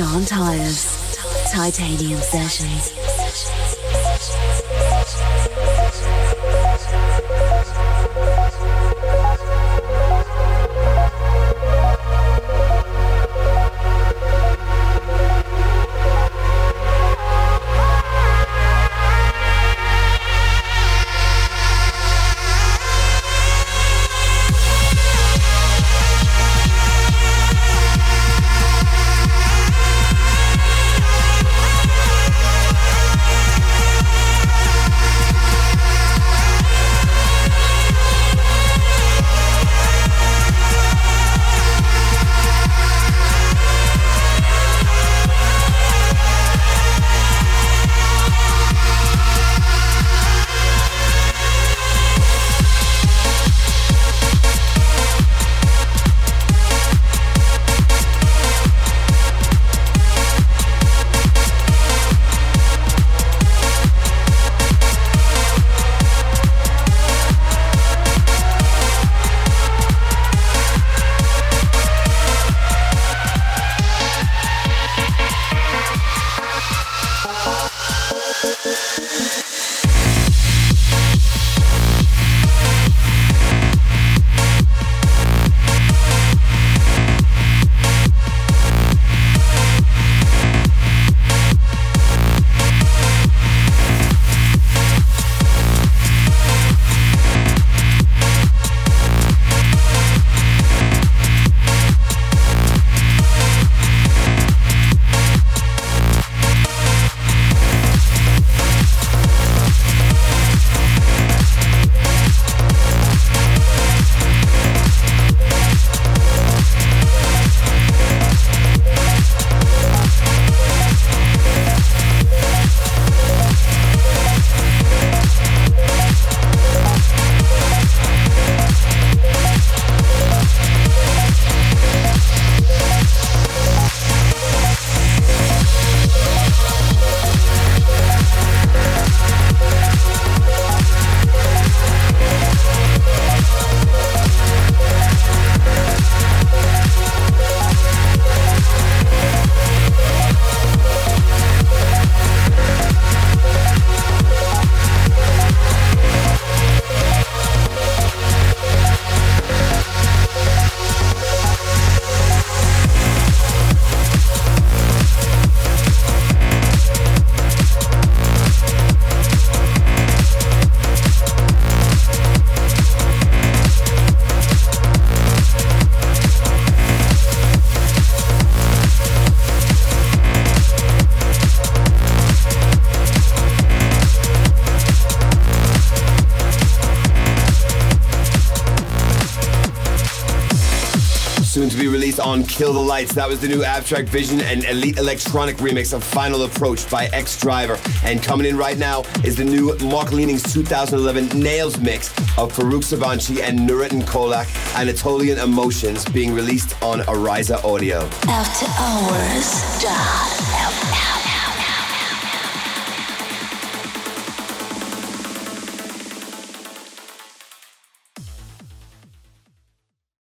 Tyas, Tytanium Sessions. On Kill the Lights. That was the new Abstract Vision and Elite Electronic remix of Final Approach by Ex-Driver. And coming in right now is the new Mark Leaning's 2011 Nails mix of Farouk Sabanci and Nurettin Kolak Anatolian Emotions being released on Ariza Audio. After hours, dark.